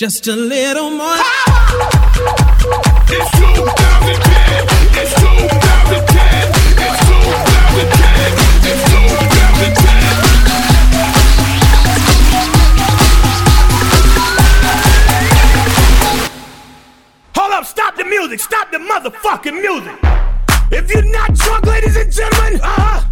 Just a little more. It's 2010. It's 2010. It's 2010. It's 2010. Hold up, stop the music. Stop the motherfucking music. If you're not drunk, ladies and gentlemen, uh huh.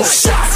Shots.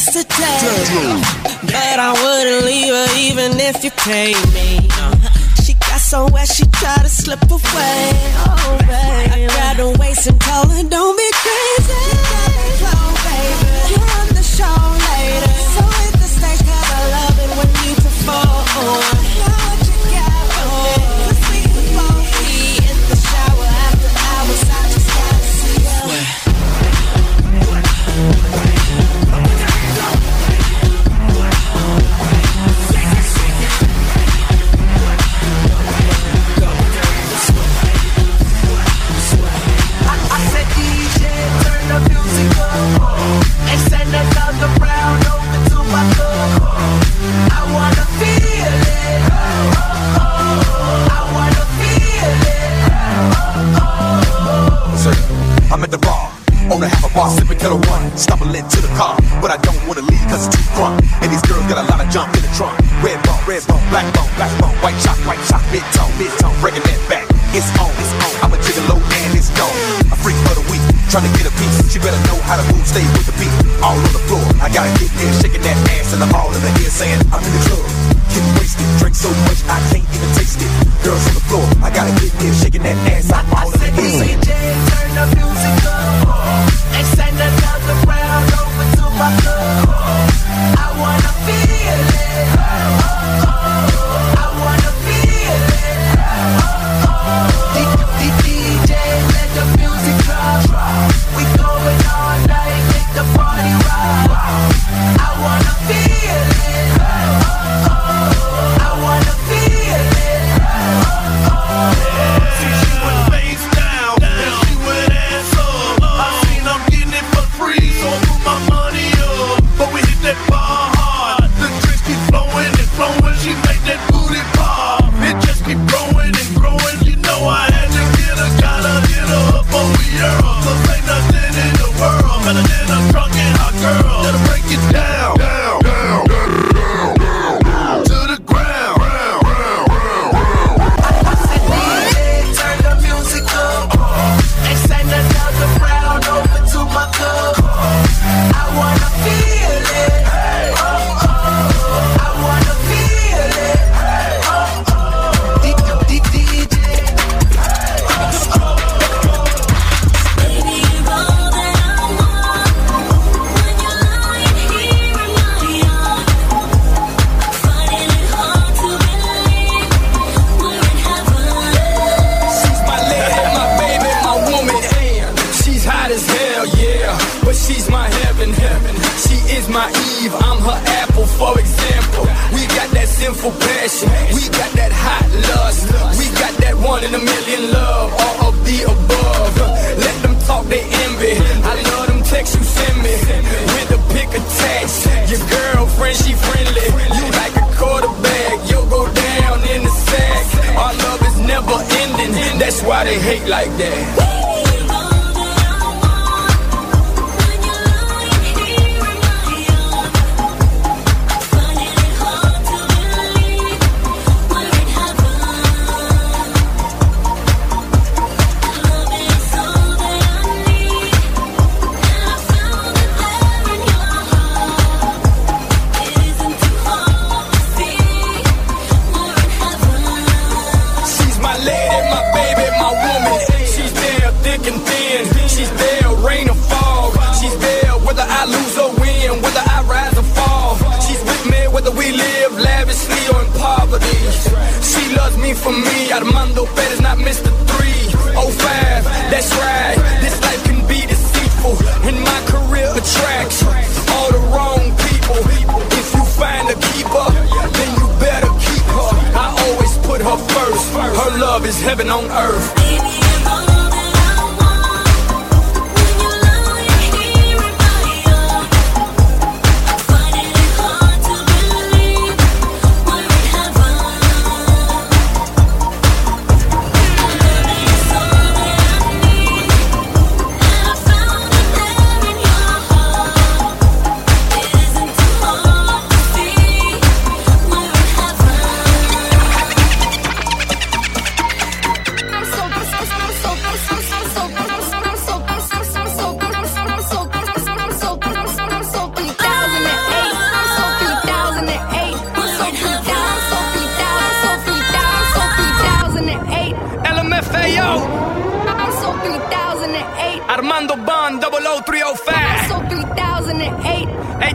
yesterday But I wouldn't leave her even if you paid me. Uh, she got somewhere she tried to slip away. Oh baby I grabbed her waist and told her don't be crazy. You got me close baby. You're on the show lady bar, sipping Ketel One. stumbling to the car, but I don't wanna leave cause it's too crunk. And these girls got a lot of junk in the trunk. Red bone, red bone, black bone, black bone, white chalk, white chalk, mid tone, mid tone, breaking that back. It's on, it's on. I'm a gigolo and it's gone. A freak for the week, trying to get a piece. She better know how to move, stay with the beat. All on the floor, I gotta get there, shaking that ass, and I'm all in the ear saying, I'm in the club get wasted. Drink so much I can't even taste it. Girls on the floor, I gotta get there, shaking that ass. I, I all said, in. DJ, turn the music up and send another round over to my club. I wanna feel it.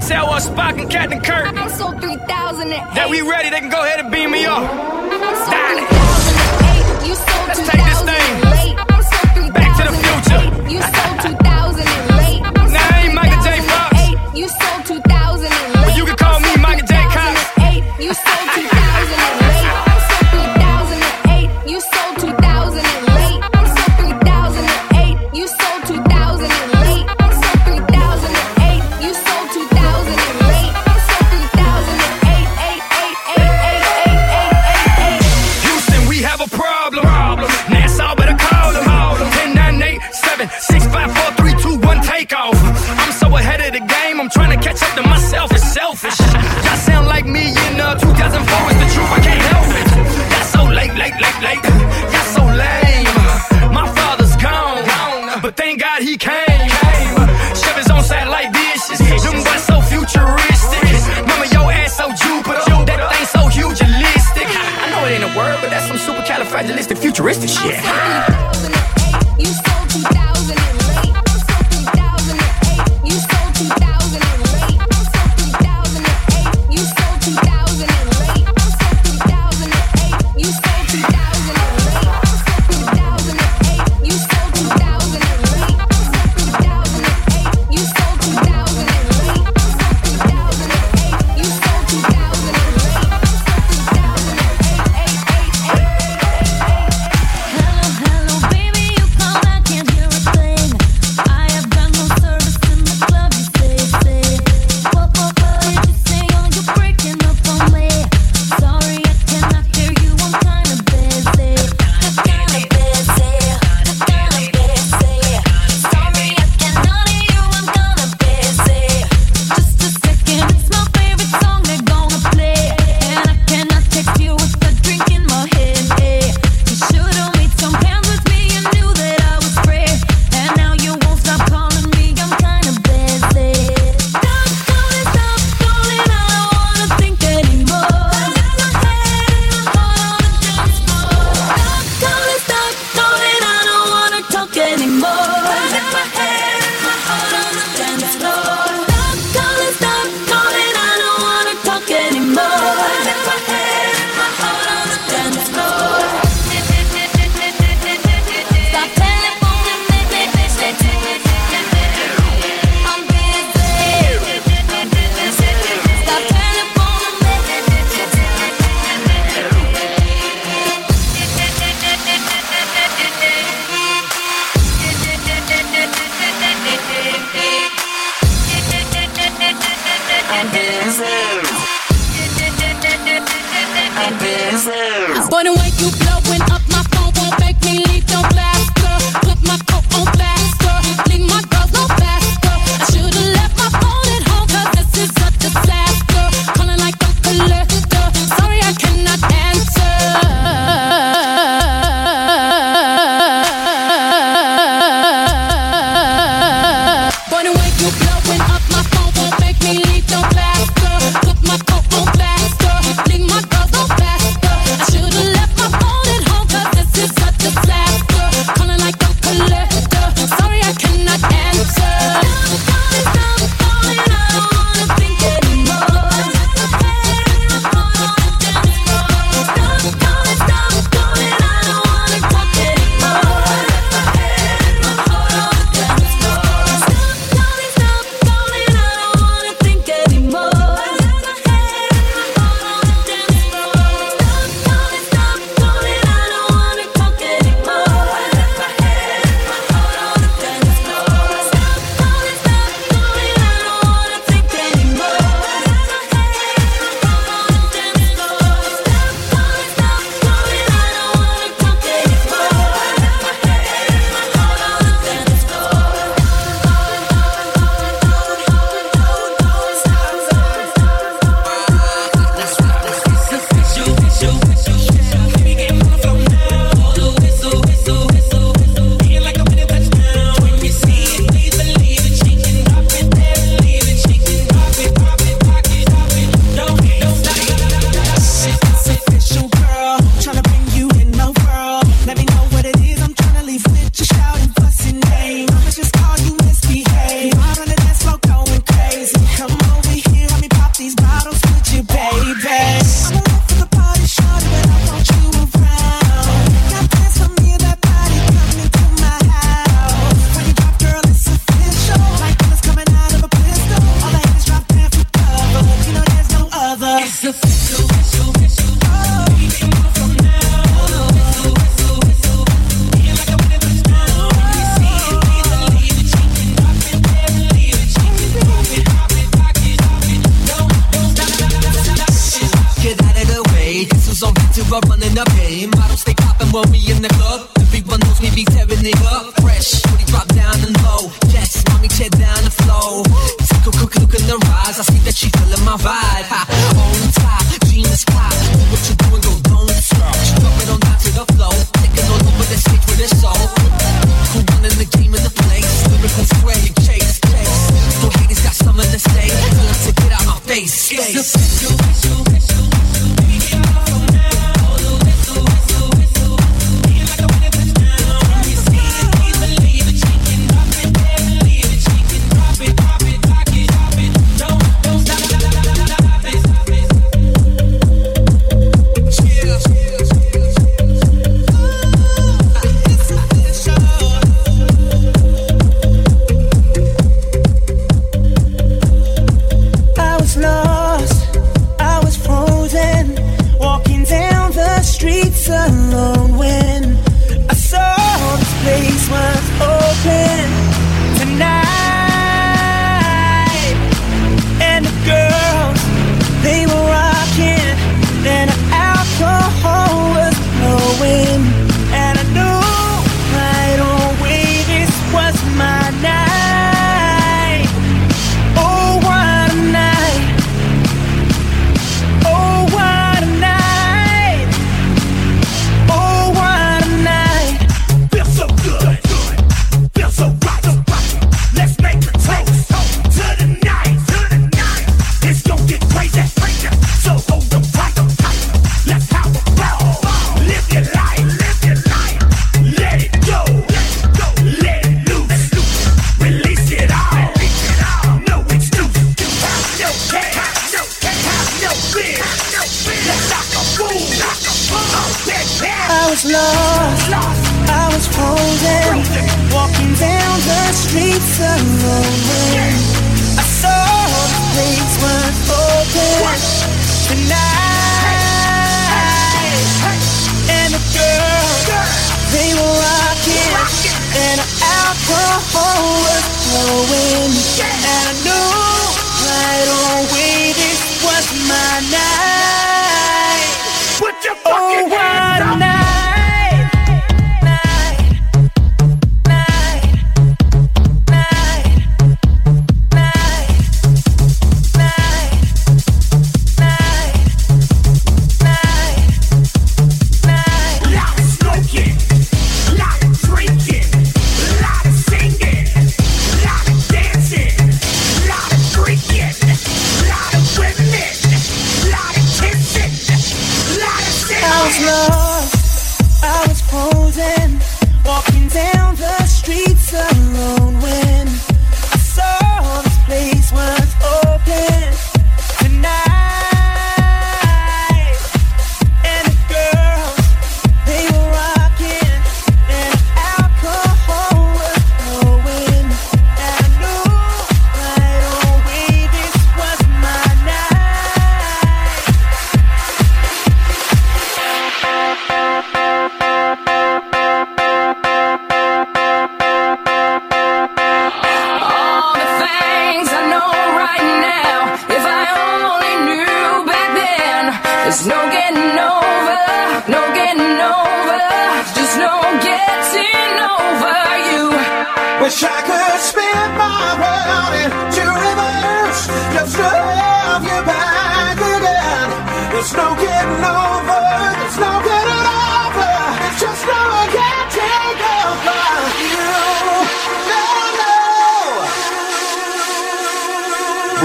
Tell us Spock and Captain Kirk. I sold 3,000 That we ready, they can go ahead and beam me up.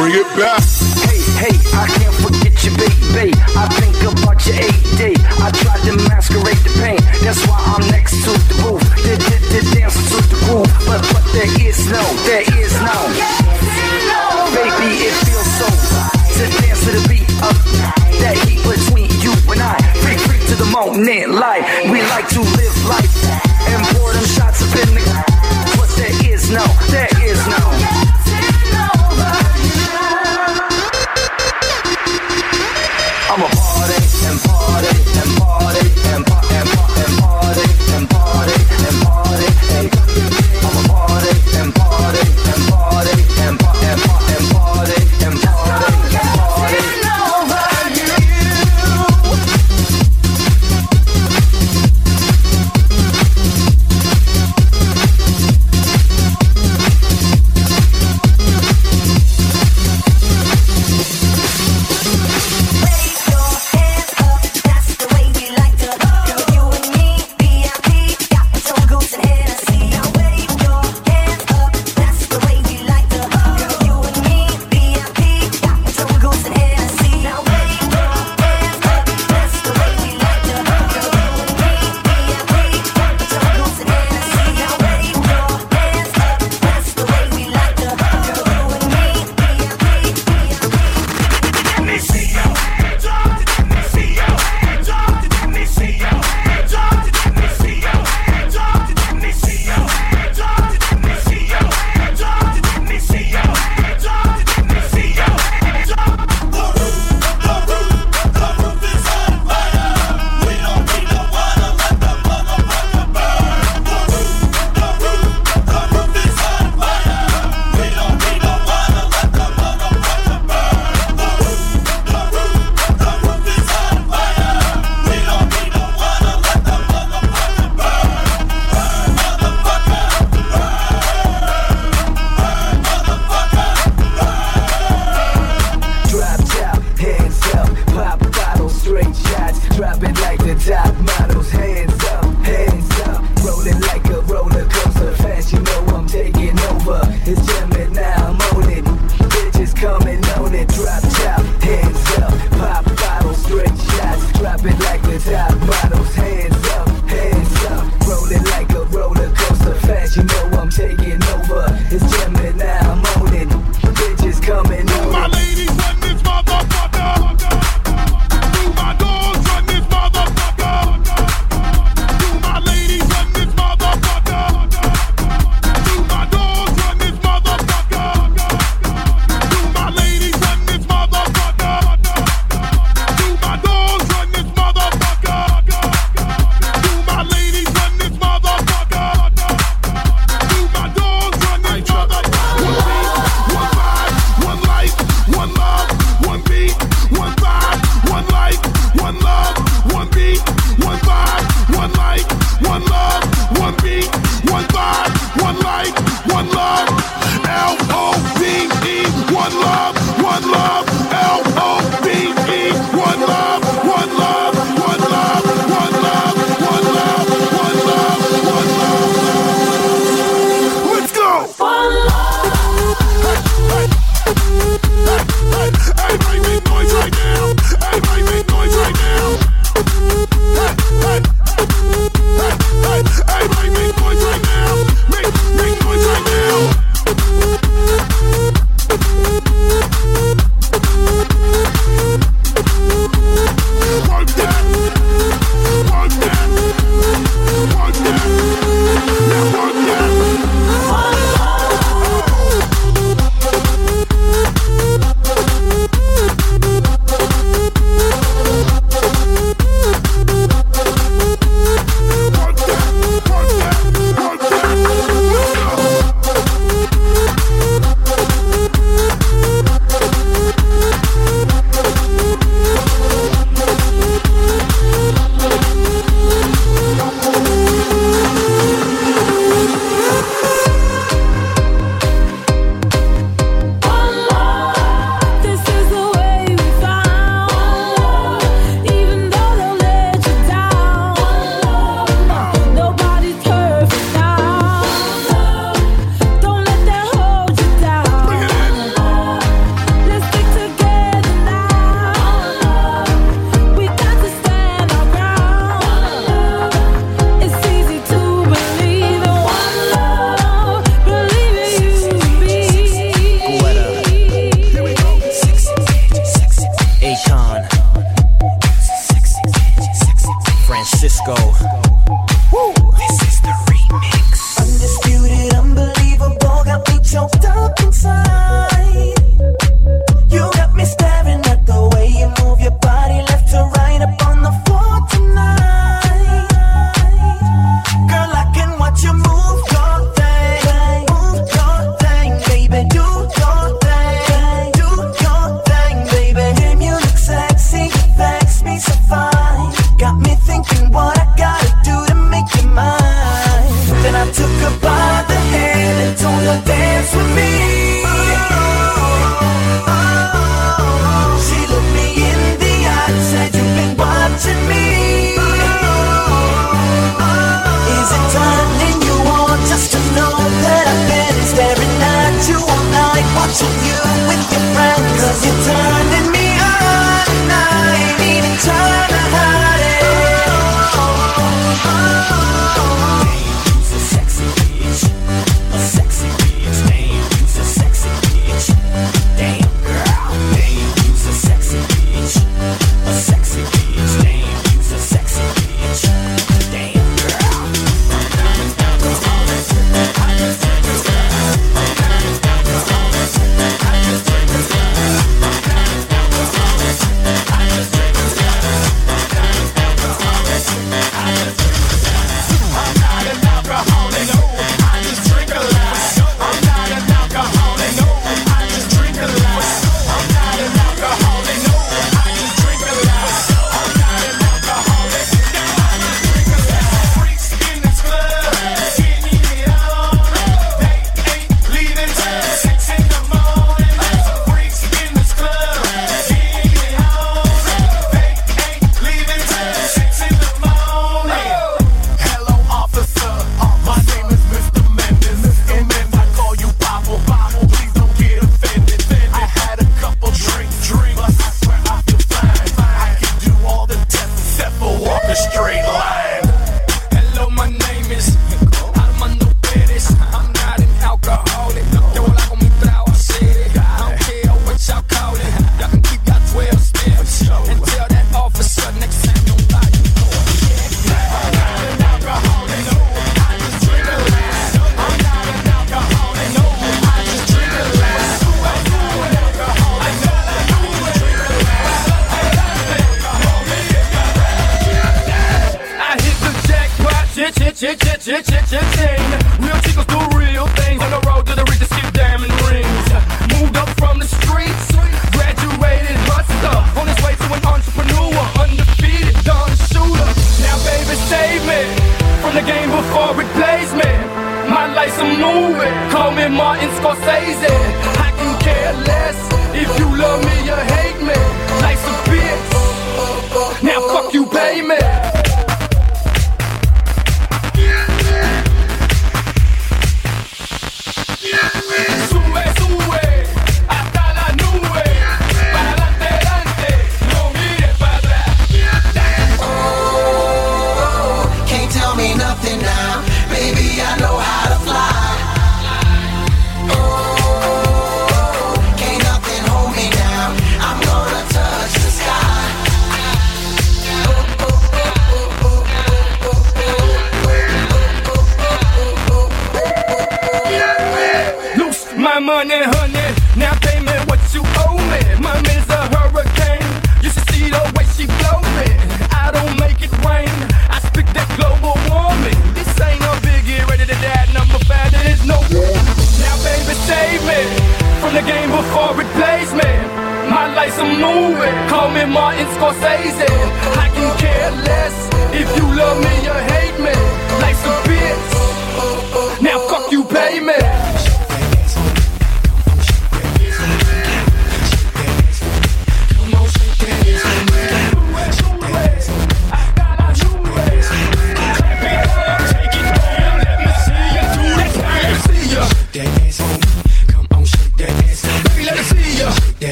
bring it back. Hey, hey, I can't forget you, baby. I think about your eight day. I tried to masquerade the pain. That's why I'm next to the roof. Did, did, did, dance to the groove. But, but there is no, there is no. Baby, it feels so to dance to the beat of that heat between you and I. Free, free to the moment, life. We like to live life and pour them shots up in the. But there is no, there is no.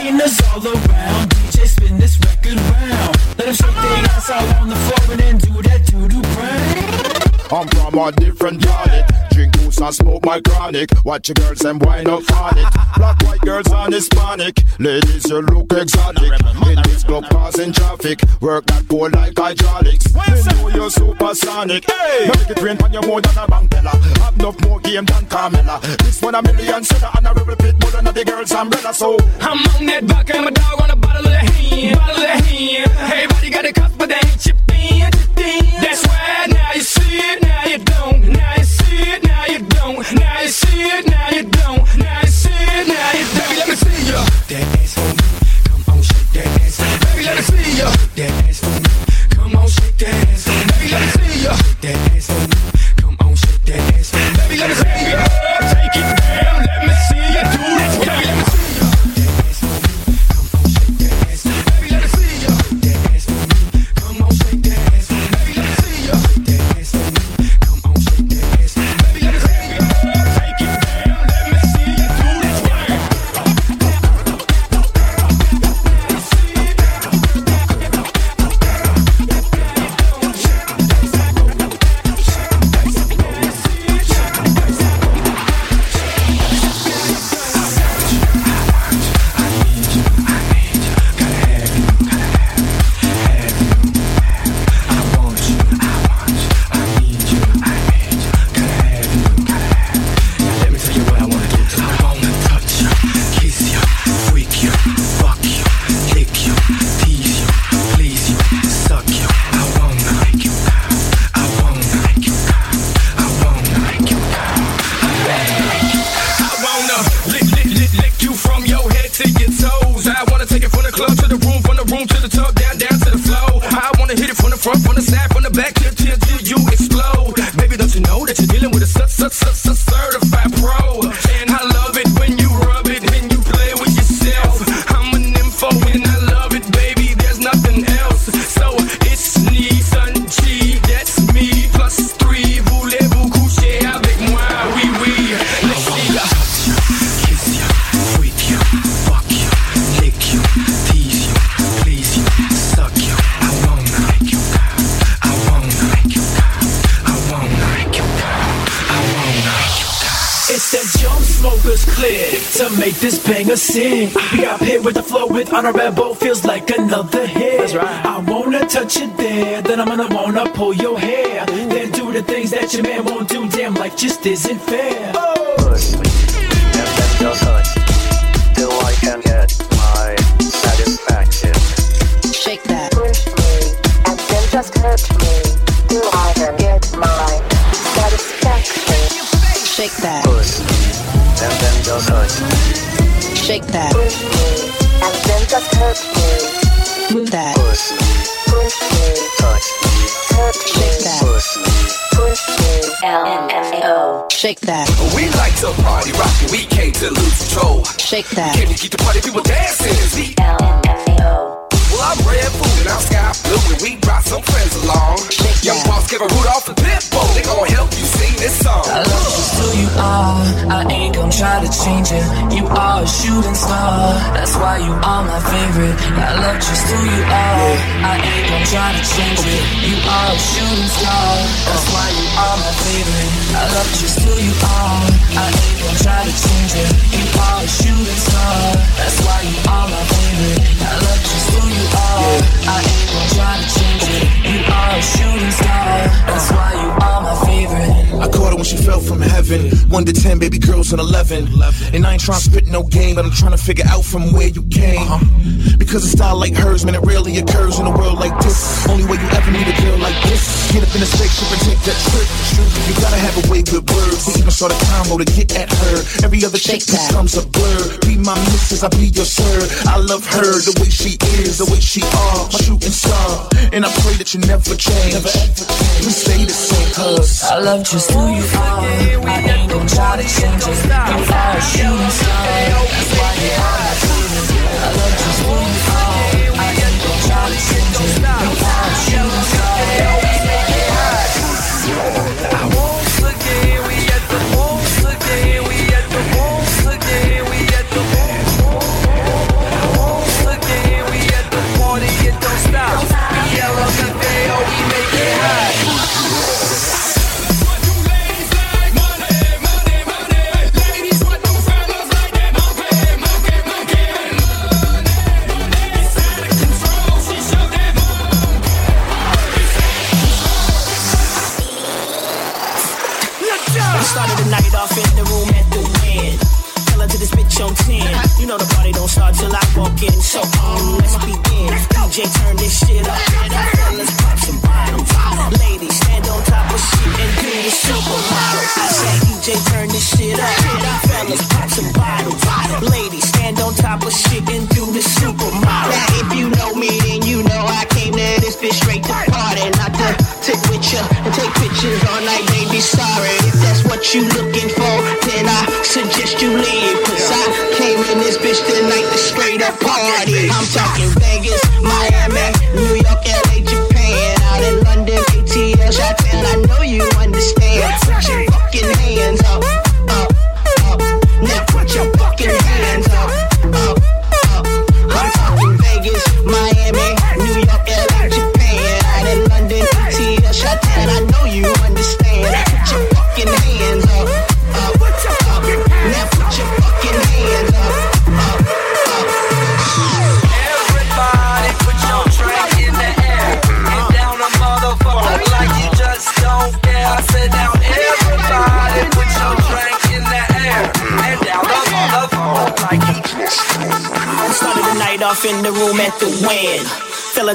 Latinas all around. DJ spin this record round. Let them shake their ass out on the floor and then do that doo doo brown. I'm from a different planet. Booze smoke my chronic. Watch your girls and wind up on it. Black, white girls and Hispanic. Ladies, you look exotic. In this club causing traffic. Work that pole like hydraulics. They know you're supersonic. Hey, make it rain on you more than a bank teller. Have enough more game than Carmella. This one a million seller and a rebel pit more than the girls umbrella. So I'm on that buck and my dog on a bottle of the hand, bottle of hand. Everybody got a cup, but they ain't chipped in. That's why now you see it, now you don't. Now you see it, now you don't. Now you see it, now you don't. Now you see it, now you don't. Baby, let me see ya. That ass for me. Come on, shake that ass. Baby, let me see ya. That ass for me. Come on, shake that ass. Baby, let me see ya. That ass for me. To make this banger sing. We up here with the flow with honor rebel feels like another hit. That's right. I wanna touch it there, then I'm gonna wanna pull your hair, then do the things that your man won't do. Damn, life just isn't fair. push me, and then just touch till I can get my satisfaction. Shake that. Push me, and then just hurt me. Till I can get my satisfaction. Shake that. Push me, and then just touch Shake that. Push me, and then just hurt me. Move that. push me, Push me, touch me, hurt me. Shake that. push me. Push me, LMFAO. Shake that. We like to party, rock, we came to lose control. Shake that. Can you keep the party people dancing? It's the LMFAO. Well, I'm Redfoo and I'm Sky Blu and we brought some friends along. Young boss give a Rudolf the Pitbull. They gon' help you sing this song. I love you just who you are. I ain't gon' try to change it. You are a shooting star. That's why you are my favorite. I love just who you are. I ain't gon' try to change it. You are a shooting star. That's why you are my favorite. I love just who you are. I ain't gon' try to change it. You are a shooting star. That's why you are my favorite. I love just who you are. I ain't gon' try to change it. You are a shooting star. That's why you are my favorite. I caught her when she fell from heaven. One to ten, baby girls on eleven. And I ain't trying to spit no game, but I'm trying to figure out from where you came. Because a style like hers, man, it rarely occurs in a world like this. Only way you ever need a girl like this. Get up in a spaceship and take that trip. You gotta have a way with words. We even start a combo to get at her. Every other chick becomes a blur. Be my missus, I'll be your sir. I love her the way she is, the way she are. My shooting star. And I pray that you never change. Never ever change. We stay the same, cuz I love just who you are. I ain't gon' try to change it. Are a shooting star. That's why you are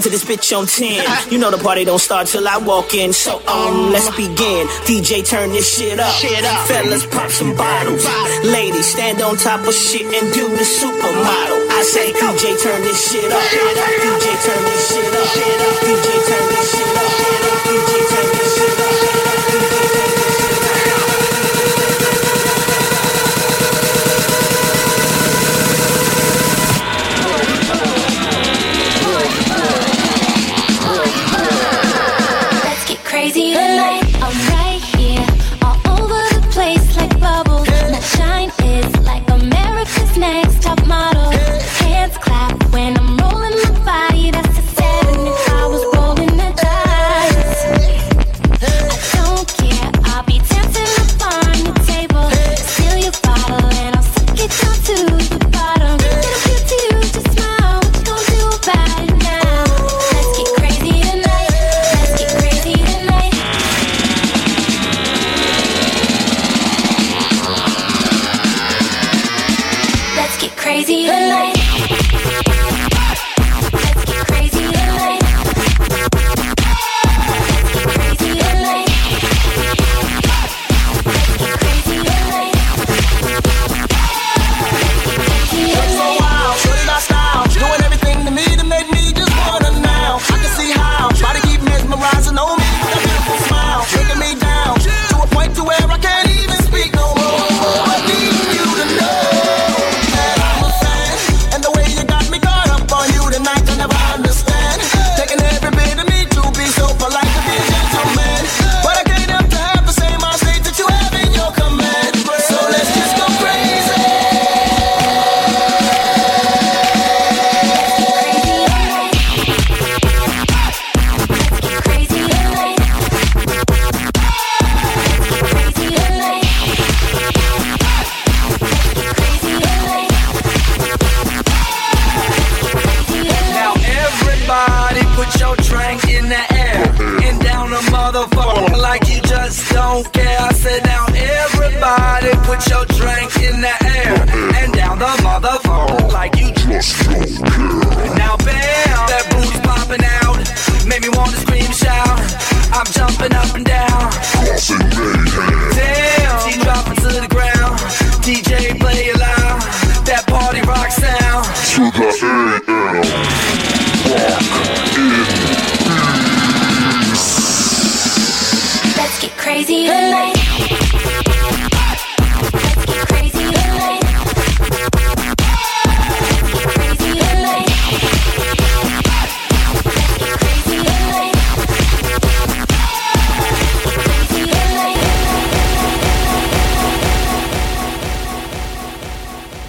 to this bitch on 10. You know the party don't start till I walk in. So, um, let's begin. DJ, turn this shit up. Shit up. Fellas, pop some bottles. Ladies, stand on top of shit and do the supermodel. I say, DJ, turn this shit up. DJ, turn this shit up. DJ, turn this shit up. DJ, turn this shit up.